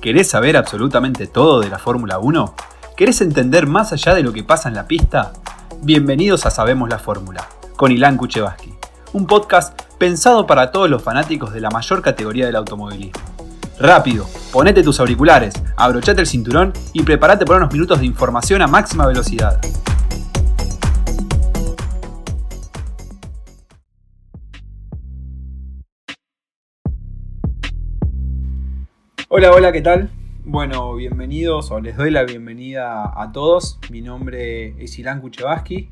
¿Querés saber absolutamente todo de la Fórmula 1? ¿Querés entender más allá de lo que pasa en la pista? Bienvenidos a Sabemos la Fórmula, con Ilan Kuchevaski, un podcast pensado para todos los fanáticos de la mayor categoría del automovilismo. Rápido, ponete tus auriculares, abrochate el cinturón y prepárate por unos minutos de información a máxima velocidad. Hola, hola, ¿qué tal? Bueno, bienvenidos o les doy la bienvenida a todos. Mi nombre es Ilan Kuchevaski.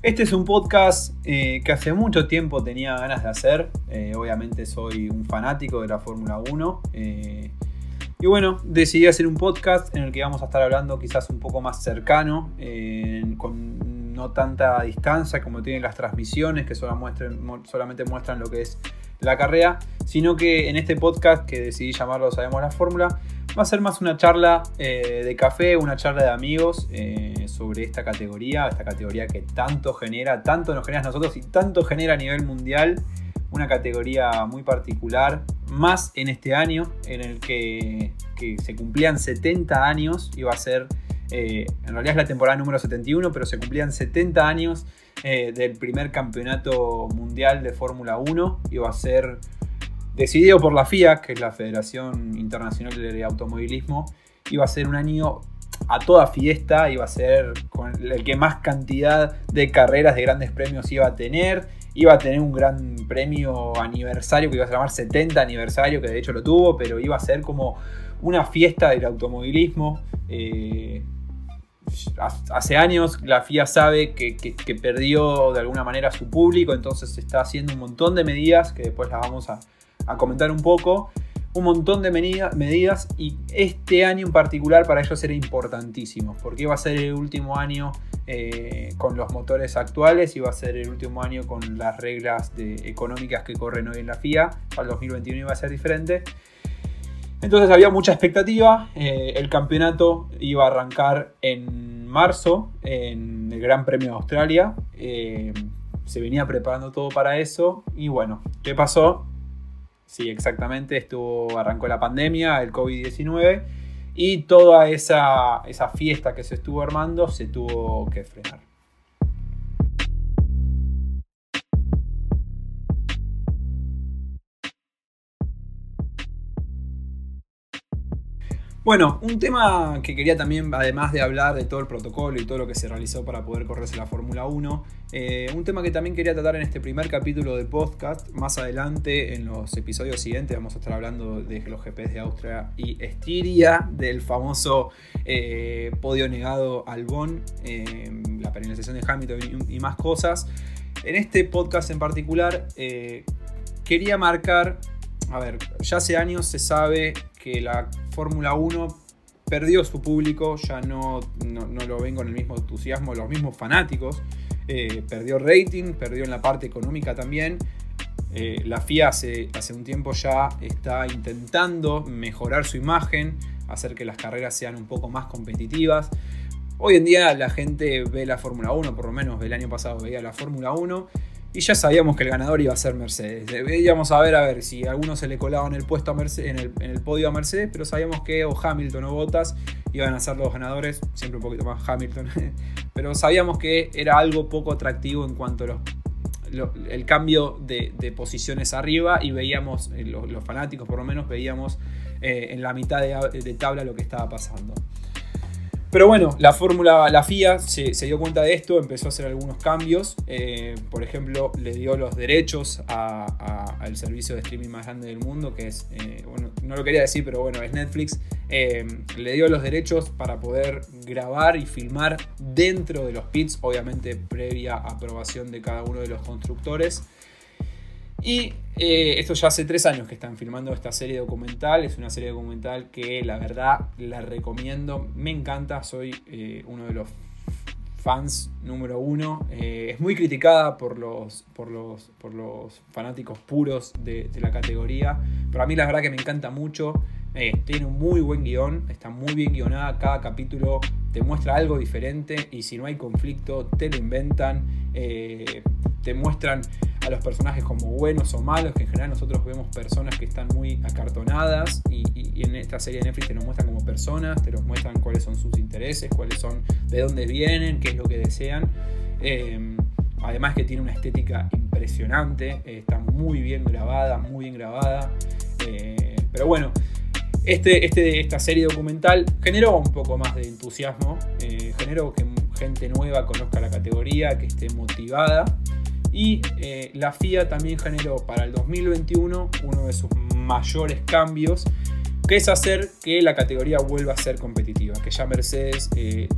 Este es un podcast eh, que hace mucho tiempo tenía ganas de hacer. Eh, obviamente soy un fanático de la Fórmula 1. Eh, y bueno, decidí hacer un podcast en el que vamos a estar hablando quizás un poco más cercano, con no tanta distancia como tienen las transmisiones que solamente muestran lo que es la carrera, sino que en este podcast que decidí llamarlo Sabemos la Fórmula, va a ser más una charla eh, de café, una charla de amigos eh, sobre esta categoría, esta categoría que tanto genera, tanto nos genera a nosotros y tanto genera a nivel mundial, una categoría muy particular, más en este año en el que, que se cumplían 70 años, iba a ser eh, en realidad es la temporada número 71, pero se cumplían 70 años eh, del primer campeonato mundial de Fórmula 1. Iba a ser decidido por la FIA, que es la Federación Internacional de Automovilismo. Iba a ser un año a toda fiesta, iba a ser con el que más cantidad de carreras de grandes premios iba a tener. Iba a tener un gran premio aniversario que iba a llamar 70 aniversario, que de hecho lo tuvo, pero iba a ser como una fiesta del automovilismo. Eh, hace años la FIA sabe que, perdió de alguna manera su público, entonces está haciendo un montón de medidas que después las vamos a, comentar un poco. Un montón de medidas y este año en particular para ellos era importantísimo, porque iba a ser el último año eh, con los motores actuales, iba a ser el último año con las reglas económicas que corren hoy en la FIA, para el 2021 iba a ser diferente. Entonces había mucha expectativa. Eh, el campeonato iba a arrancar en marzo en el Gran Premio de Australia. Eh, se venía preparando todo para eso. Y bueno, ¿qué pasó? Sí, exactamente. Estuvo, arrancó la pandemia, el COVID-19. Y toda esa, esa fiesta que se estuvo armando se tuvo que frenar. Bueno, un tema que quería también, además de hablar de todo el protocolo y todo lo que se realizó para poder correrse la Fórmula 1, eh, un tema que también quería tratar en este primer capítulo del podcast. Más adelante, en los episodios siguientes, vamos a estar hablando de los GPs de Austria y Estiria, del famoso eh, podio negado al Bonn, eh, la penalización de Hamilton y, y, más cosas. En este podcast en particular, quería marcar, a ver, ya hace años se sabe que la Fórmula 1 perdió su público, ya no, no, lo ven con el mismo entusiasmo los mismos fanáticos. Eh, perdió rating, perdió en la parte económica también. Eh, la FIA hace, hace un tiempo ya está intentando mejorar su imagen, hacer que las carreras sean un poco más competitivas. Hoy en día la gente ve la Fórmula 1, por lo menos el año pasado veía la Fórmula 1 y ya sabíamos que el ganador iba a ser Mercedes. Veíamos a ver a ver si a alguno se le colaba en el puesto a Mercedes, en el, podio a Mercedes, pero sabíamos que o Hamilton o Bottas iban a ser los ganadores, siempre un poquito más Hamilton, pero sabíamos que era algo poco atractivo en cuanto a el cambio de, posiciones arriba y veíamos, eh, los, fanáticos por lo menos, veíamos eh, en la mitad de tabla lo que estaba pasando. Pero bueno, la fórmula, la FIA se, dio cuenta de esto, empezó a hacer algunos cambios. Eh, por ejemplo, le dio los derechos al servicio de streaming más grande del mundo, que es, eh, bueno, no lo quería decir, pero bueno, es Netflix. Eh, le dio los derechos para poder grabar y filmar dentro de los pits, obviamente previa aprobación de cada uno de los constructores. Y eh, esto ya hace tres años que están filmando esta serie documental. Es una serie documental que la verdad la recomiendo. Me encanta. Soy eh, uno de los fans número uno. Eh, es muy criticada por los, por los, por los fanáticos puros de, de, la categoría. Pero a mí la verdad que me encanta mucho. tiene un muy buen guion. Está muy bien guionada. Cada capítulo te muestra algo diferente. Y si no hay conflicto, te lo inventan. Te muestran a los personajes como buenos o malos, que en general nosotros vemos personas que están muy acartonadas y, en, esta serie de Netflix te los muestran como personas, te los muestran cuáles son sus intereses, cuáles son, de dónde vienen, qué es lo que desean. Eh, además que tiene una estética impresionante, está muy bien grabada, muy bien grabada. Eh, pero bueno, este, este, esta serie documental generó un poco más de entusiasmo, eh, generó que gente nueva conozca la categoría, que esté motivada. Y eh, la FIA también generó para el 2021 uno de sus mayores cambios, que es hacer que la categoría vuelva a ser competitiva, que ya Mercedes, que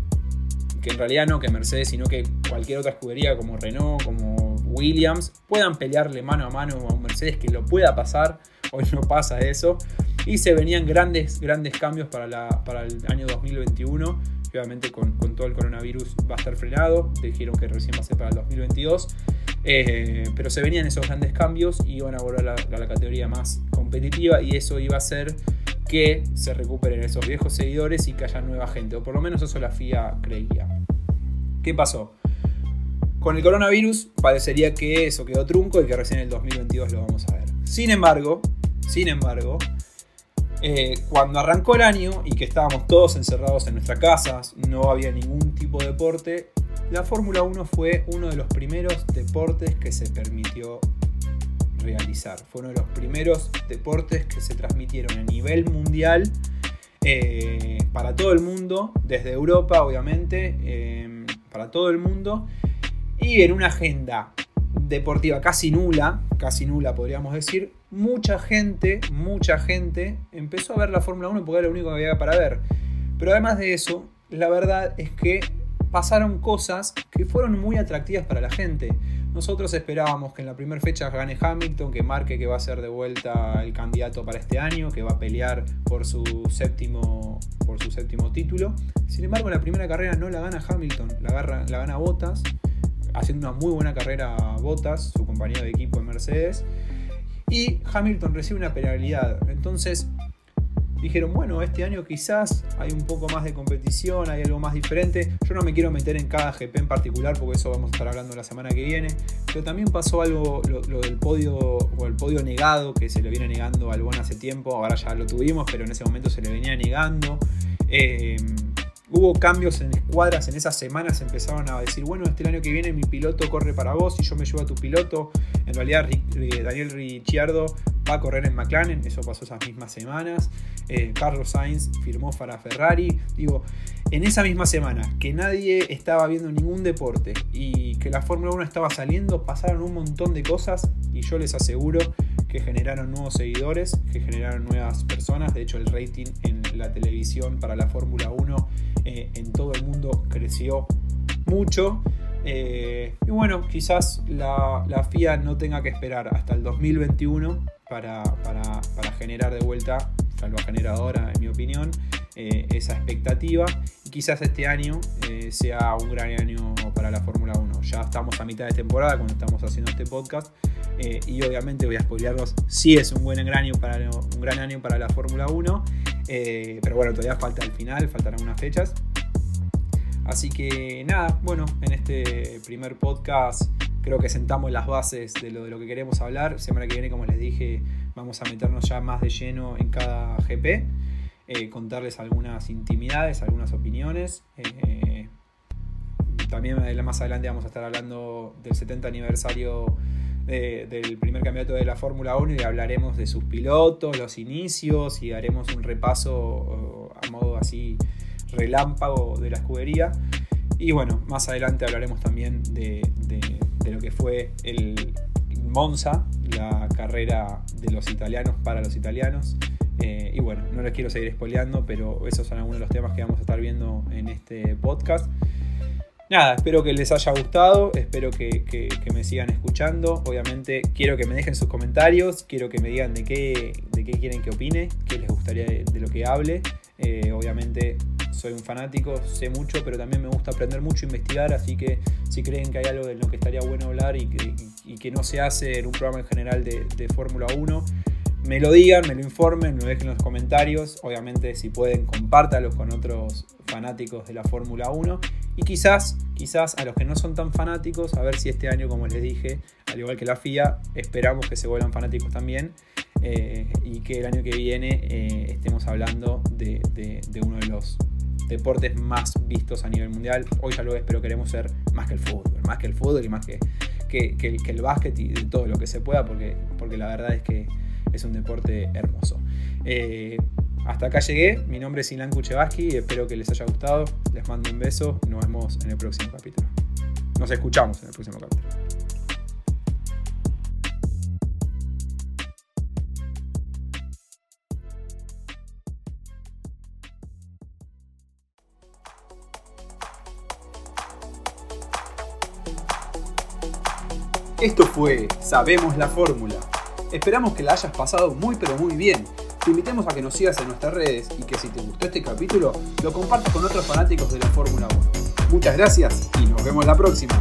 en realidad no que Mercedes, sino que cualquier otra escudería como Renault, como Williams, puedan pelearle mano a mano a un Mercedes que lo pueda pasar. Hoy no pasa eso y se venían grandes, grandes cambios para, la, para el año 2021. obviamente con, con, todo el coronavirus va a estar frenado. Dijeron que recién va a ser para el 2022. Eh, pero se venían esos grandes cambios y iban a volver a la, categoría más competitiva y eso iba a hacer que se recuperen esos viejos seguidores y que haya nueva gente. O por lo menos eso la FIA creía. ¿Qué pasó? Con el coronavirus parecería que eso quedó trunco y que recién en el 2022 lo vamos a ver. Sin embargo, sin embargo, eh, cuando arrancó el año y que estábamos todos encerrados en nuestras casas, no había ningún tipo de deporte, la Fórmula 1 fue uno de los primeros deportes que se permitió realizar. Fue uno de los primeros deportes que se transmitieron a nivel mundial eh, para todo el mundo, desde Europa obviamente, eh, para todo el mundo, y en una agenda deportiva casi nula, casi nula podríamos decir, mucha gente, mucha gente empezó a ver la Fórmula 1 porque era lo único que había para ver. Pero además de eso, la verdad es que pasaron cosas que fueron muy atractivas para la gente. Nosotros esperábamos que en la primera fecha gane Hamilton, que marque que va a ser de vuelta el candidato para este año, que va a pelear por su séptimo, por su séptimo título. Sin embargo, en la primera carrera no la gana Hamilton, la, gana Bottas, haciendo una muy buena carrera Bottas, su compañero de equipo en Mercedes y Hamilton recibe una penalidad. Entonces dijeron, bueno, este año quizás hay un poco más de competición, hay algo más diferente. Yo no me quiero meter en cada GP en particular porque eso vamos a estar hablando la semana que viene. Pero también pasó algo, lo, del podio o el podio negado, que se le viene negando al Albon hace tiempo. Ahora ya lo tuvimos, pero en ese momento se le venía negando. Eh, Hubo cambios en escuadras, en esas semanas empezaron a decir, bueno, este año que viene mi piloto corre para vos y yo me llevo a tu piloto. En realidad eh, Daniel Ricciardo va a correr en McLaren, eso pasó esas mismas semanas. Eh, Carlos Sainz firmó para Ferrari. Digo, en esa misma semana que nadie estaba viendo ningún deporte y que la Fórmula 1 estaba saliendo, pasaron un montón de cosas y yo les aseguro que generaron nuevos seguidores, que generaron nuevas personas. De hecho, el rating en la televisión para la Fórmula 1 eh, en todo el mundo creció mucho. Eh, y bueno, quizás la, FIA no tenga que esperar hasta el 2021 para, generar de vuelta, ya lo ha generado ahora en mi opinión, eh, esa expectativa. Y quizás este año sea un gran año para la Fórmula 1. Ya estamos a mitad de temporada cuando estamos haciendo este podcast. y obviamente voy a spoilearlos si es un buen para, un gran año para la Fórmula 1. Eh, pero bueno, todavía falta el final, faltarán unas fechas. Así que nada, bueno, en este primer podcast creo que sentamos las bases de lo, de lo que queremos hablar. Semana que viene, como les dije, vamos a meternos ya más de lleno en cada GP. Eh, contarles algunas intimidades, algunas opiniones. Eh, también más adelante vamos a estar hablando del 70 aniversario del primer campeonato de la Fórmula 1 y hablaremos de sus pilotos, los inicios y haremos un repaso a modo así relámpago de la escudería. Y bueno, más adelante hablaremos también de, lo que fue el Monza, la carrera de los italianos para los italianos. Eh, y bueno, no les quiero seguir spoileando, pero esos son algunos de los temas que vamos a estar viendo en este podcast. Nada, espero que les haya gustado, espero que, me sigan escuchando. Obviamente quiero que me dejen sus comentarios, quiero que me digan de qué, de qué quieren que opine, qué les gustaría de, lo que hable. Eh, obviamente soy un fanático, sé mucho, pero también me gusta aprender mucho, investigar, así que si creen que hay algo de lo que estaría bueno hablar y que, no se hace en un programa en general de, de Fórmula 1, me lo digan, me lo informen, me lo dejen en los comentarios. Obviamente, si pueden, compártalo con otros fanáticos de la Fórmula 1. Y quizás, quizás a los que no son tan fanáticos, a ver si este año, como les dije, al igual que la FIA, esperamos que se vuelvan fanáticos también. eh, y que el año que viene eh, estemos hablando de, uno de los deportes más vistos a nivel mundial. Hoy ya lo es, pero queremos ser más que el fútbol, más que el fútbol y más que, el básquet y todo lo que se pueda, porque, porque la verdad es que es un deporte hermoso. Eh, hasta acá llegué, mi nombre es Ilan Kuchevaski, espero que les haya gustado, les mando un beso, nos vemos en el próximo capítulo. Nos escuchamos en el próximo capítulo. Esto fue Sabemos la Fórmula. Esperamos que la hayas pasado muy pero muy bien. Te invitamos a que nos sigas en nuestras redes y que si te gustó este capítulo lo compartas con otros fanáticos de la Fórmula 1. Muchas gracias y nos vemos la próxima.